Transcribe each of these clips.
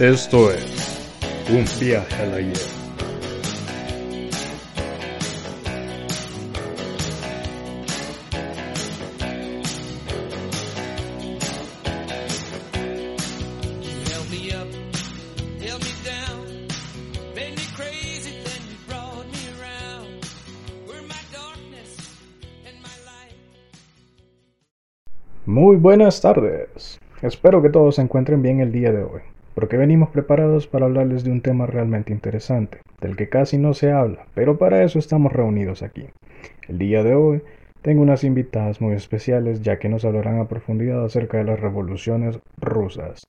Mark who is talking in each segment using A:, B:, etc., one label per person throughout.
A: Esto es Un viaje al ayer.
B: held me up, held me down, made me crazy, then you brought me around. Were my darkness and my light.
A: Muy buenas tardes. Espero que todos se encuentren bien el día de hoy, porque venimos preparados para hablarles de un tema realmente interesante, del que casi no se habla, pero para eso estamos reunidos aquí. El día de hoy tengo unas invitadas muy especiales ya que nos hablarán a profundidad acerca de las revoluciones rusas.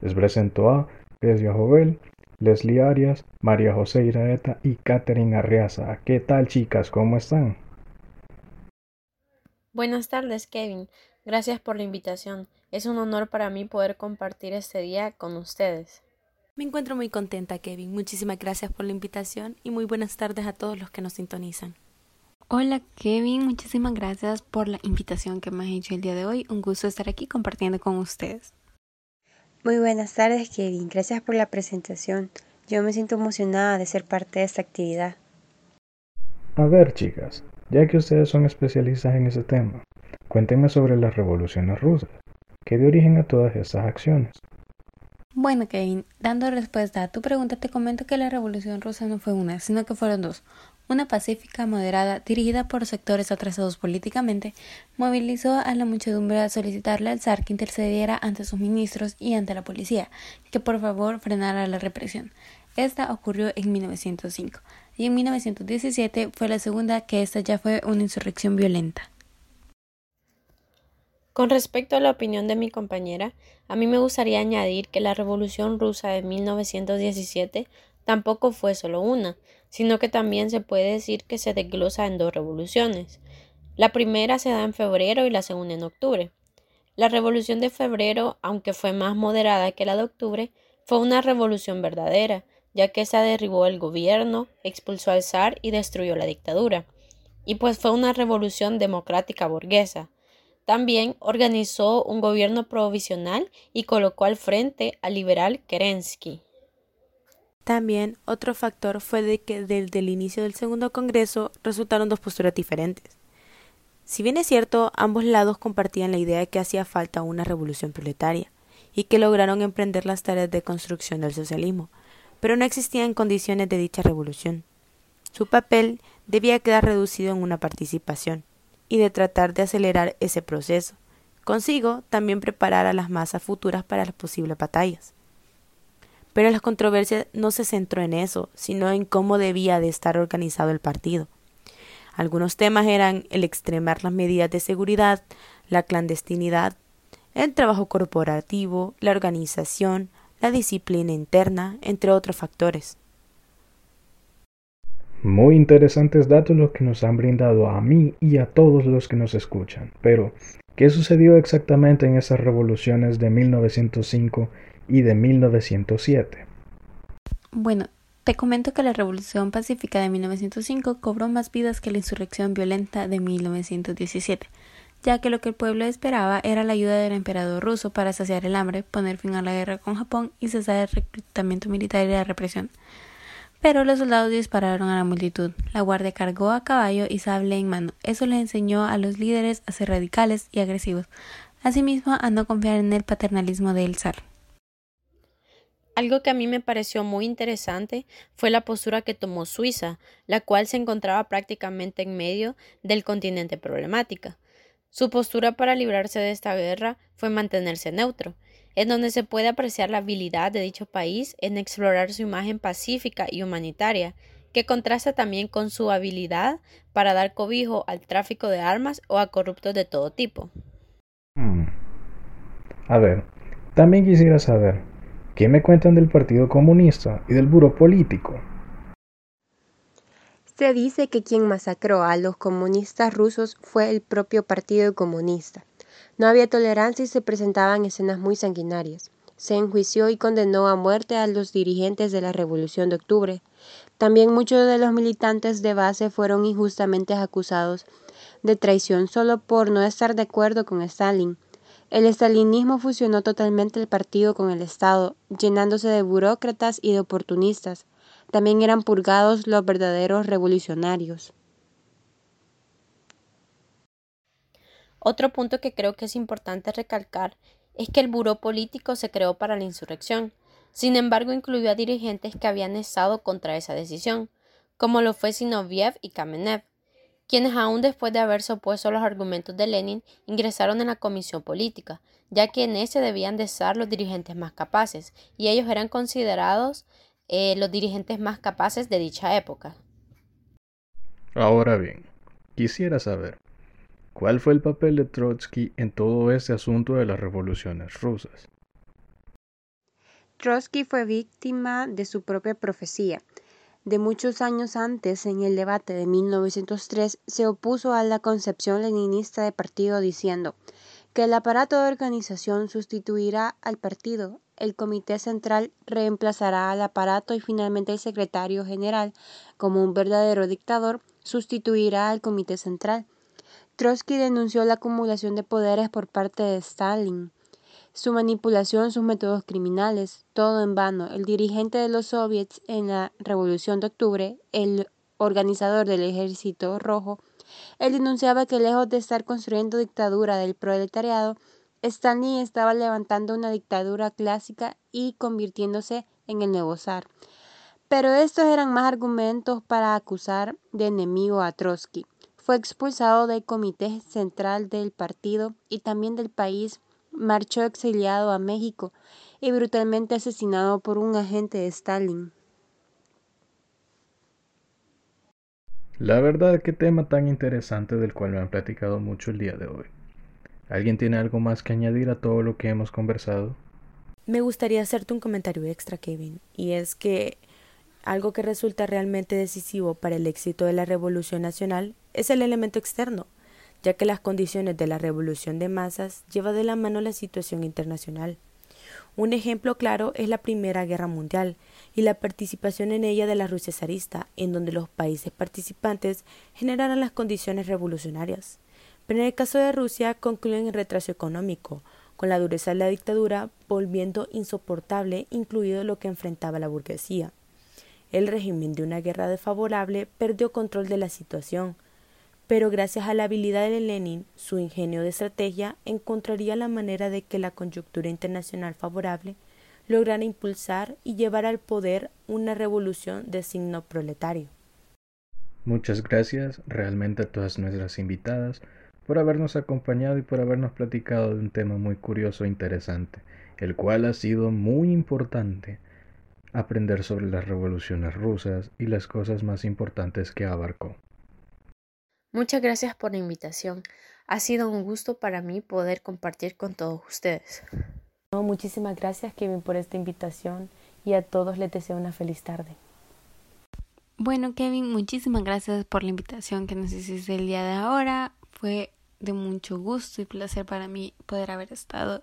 A: Les presento a Pesia Jovel, Leslie Arias, María José Iraeta y Catherine Arriaza. ¿Qué tal chicas? ¿Cómo están?
C: Buenas tardes, Kevin. Gracias por la invitación. Es un honor para mí poder compartir este día con ustedes.
D: Me encuentro muy contenta, Kevin. Muchísimas gracias por la invitación y muy buenas tardes a todos los que nos sintonizan.
E: Hola Kevin, muchísimas gracias por la invitación que me has hecho el día de hoy. Un gusto estar aquí compartiendo con ustedes.
F: Muy buenas tardes, Kevin. Gracias por la presentación. Yo me siento emocionada de ser parte de esta actividad.
A: A ver, chicas, ya que ustedes son especialistas en ese tema, cuéntenme sobre las revoluciones rusas, que dio origen a todas estas acciones.
E: Bueno Kevin, dando respuesta a tu pregunta te comento que la revolución rusa no fue una, sino que fueron dos. Una pacífica, moderada, dirigida por sectores atrasados políticamente, movilizó a la muchedumbre a solicitarle al zar que intercediera ante sus ministros y ante la policía, que por favor frenara la represión. Esta ocurrió en 1905 y en 1917 fue la segunda que esta ya fue una insurrección violenta.
C: Con respecto a la opinión de mi compañera, a mí me gustaría añadir que la Revolución rusa de 1917 tampoco fue solo una, sino que también se puede decir que se desglosa en dos revoluciones. La primera se da en febrero y la segunda en octubre. La revolución de febrero, aunque fue más moderada que la de octubre, fue una revolución verdadera, ya que esa derribó el gobierno, expulsó al zar y destruyó la dictadura. Y pues fue una revolución democrática burguesa. También organizó un gobierno provisional y colocó al frente al liberal Kerensky.
D: También otro factor fue de que desde el inicio del segundo Congreso resultaron dos posturas diferentes. Si bien es cierto, ambos lados compartían la idea de que hacía falta una revolución proletaria y que lograron emprender las tareas de construcción del socialismo, pero no existían condiciones de dicha revolución. Su papel debía quedar reducido en una participación y de tratar de acelerar ese proceso. Consigo también preparar a las masas futuras para las posibles batallas. Pero la controversia no se centró en eso, sino en cómo debía de estar organizado el partido. Algunos temas eran el extremar las medidas de seguridad, la clandestinidad, el trabajo corporativo, la organización, la disciplina interna, entre otros factores.
A: Muy interesantes datos los que nos han brindado a mí y a todos los que nos escuchan. Pero, ¿qué sucedió exactamente en esas revoluciones de 1905 y de 1907?
E: Bueno, te comento que la Revolución Pacífica de 1905 cobró más vidas que la insurrección violenta de 1917, ya que lo que el pueblo esperaba era la ayuda del emperador ruso para saciar el hambre, poner fin a la guerra con Japón y cesar el reclutamiento militar y la represión. Pero los soldados dispararon a la multitud. La guardia cargó a caballo y sable en mano. Eso les enseñó a los líderes a ser radicales y agresivos. Asimismo, a no confiar en el paternalismo del zar.
C: Algo que a mí me pareció muy interesante fue la postura que tomó Suiza, la cual se encontraba prácticamente en medio del continente problemática. Su postura para librarse de esta guerra fue mantenerse neutro, en donde se puede apreciar la habilidad de dicho país en explorar su imagen pacífica y humanitaria, que contrasta también con su habilidad para dar cobijo al tráfico de armas o a corruptos de todo tipo.
A: Hmm. A ver, también quisiera saber, ¿qué me cuentan del Partido Comunista y del Buro Político?
F: Se dice que quien masacró a los comunistas rusos fue el propio Partido Comunista. No había tolerancia y se presentaban escenas muy sanguinarias. Se enjuició y condenó a muerte a los dirigentes de la Revolución de Octubre. También muchos de los militantes de base fueron injustamente acusados de traición solo por no estar de acuerdo con Stalin. El estalinismo fusionó totalmente el partido con el Estado, llenándose de burócratas y de oportunistas. También eran purgados los verdaderos revolucionarios.
C: Otro punto que creo que es importante recalcar es que el buró político se creó para la insurrección. Sin embargo, incluyó a dirigentes que habían estado contra esa decisión, como lo fue Zinoviev y Kamenev, quienes aún después de haberse opuesto a los argumentos de Lenin ingresaron en la comisión política, ya que en ese debían de estar los dirigentes más capaces, y ellos eran considerados eh, los dirigentes más capaces de dicha época.
A: Ahora bien, quisiera saber, ¿cuál fue el papel de Trotsky en todo este asunto de las revoluciones rusas?
F: Trotsky fue víctima de su propia profecía. De muchos años antes, en el debate de 1903, se opuso a la concepción leninista de partido diciendo que el aparato de organización sustituirá al partido, el comité central reemplazará al aparato y finalmente el secretario general, como un verdadero dictador, sustituirá al comité central. Trotsky denunció la acumulación de poderes por parte de Stalin su manipulación, sus métodos criminales, todo en vano. El dirigente de los soviets en la Revolución de Octubre, el organizador del Ejército Rojo, él denunciaba que lejos de estar construyendo dictadura del proletariado, Stalin estaba levantando una dictadura clásica y convirtiéndose en el nuevo zar. Pero estos eran más argumentos para acusar de enemigo a Trotsky. Fue expulsado del comité central del partido y también del país marchó exiliado a México y brutalmente asesinado por un agente de Stalin.
A: La verdad, qué tema tan interesante del cual me han platicado mucho el día de hoy. ¿Alguien tiene algo más que añadir a todo lo que hemos conversado?
D: Me gustaría hacerte un comentario extra, Kevin, y es que algo que resulta realmente decisivo para el éxito de la Revolución Nacional es el elemento externo, ya que las condiciones de la revolución de masas lleva de la mano la situación internacional. Un ejemplo claro es la Primera Guerra Mundial y la participación en ella de la Rusia zarista, en donde los países participantes generaron las condiciones revolucionarias. Pero en el caso de Rusia concluyen en retraso económico, con la dureza de la dictadura volviendo insoportable incluido lo que enfrentaba la burguesía. El régimen de una guerra desfavorable perdió control de la situación, pero gracias a la habilidad de Lenin, su ingenio de estrategia, encontraría la manera de que la coyuntura internacional favorable lograra impulsar y llevar al poder una revolución de signo proletario.
A: Muchas gracias realmente a todas nuestras invitadas por habernos acompañado y por habernos platicado de un tema muy curioso e interesante, el cual ha sido muy importante aprender sobre las revoluciones rusas y las cosas más importantes que abarcó.
C: Muchas gracias por la invitación. Ha sido un gusto para mí poder compartir con todos ustedes.
D: No, muchísimas gracias Kevin por esta invitación y a todos les deseo una feliz tarde.
E: Bueno, Kevin, muchísimas gracias por la invitación que nos hiciste el día de ahora. Fue de mucho gusto y placer para mí poder haber estado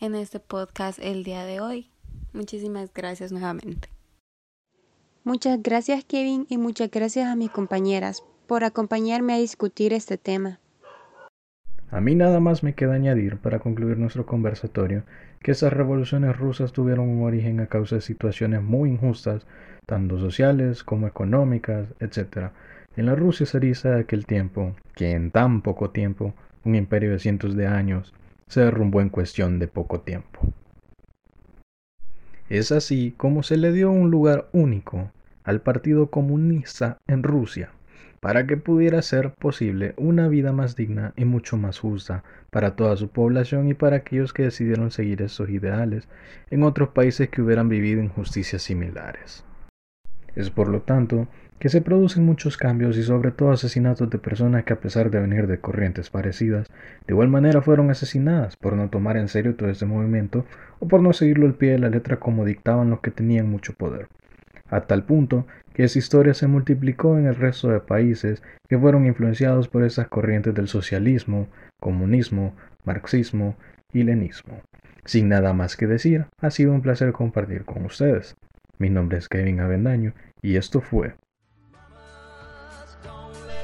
E: en este podcast el día de hoy. Muchísimas gracias nuevamente.
F: Muchas gracias Kevin y muchas gracias a mis compañeras por acompañarme a discutir este tema.
A: A mí nada más me queda añadir para concluir nuestro conversatorio que esas revoluciones rusas tuvieron un origen a causa de situaciones muy injustas, tanto sociales como económicas, etc., en la Rusia zarista de aquel tiempo, que en tan poco tiempo, un imperio de cientos de años, se derrumbó en cuestión de poco tiempo. Es así como se le dio un lugar único al Partido Comunista en Rusia, para que pudiera ser posible una vida más digna y mucho más justa para toda su población y para aquellos que decidieron seguir esos ideales en otros países que hubieran vivido injusticias similares. Es por lo tanto que se producen muchos cambios y sobre todo asesinatos de personas que a pesar de venir de corrientes parecidas, de igual manera fueron asesinadas por no tomar en serio todo este movimiento o por no seguirlo al pie de la letra como dictaban los que tenían mucho poder a tal punto que esa historia se multiplicó en el resto de países que fueron influenciados por esas corrientes del socialismo, comunismo, marxismo y lenismo. Sin nada más que decir, ha sido un placer compartir con ustedes. Mi nombre es Kevin Avendaño y esto fue...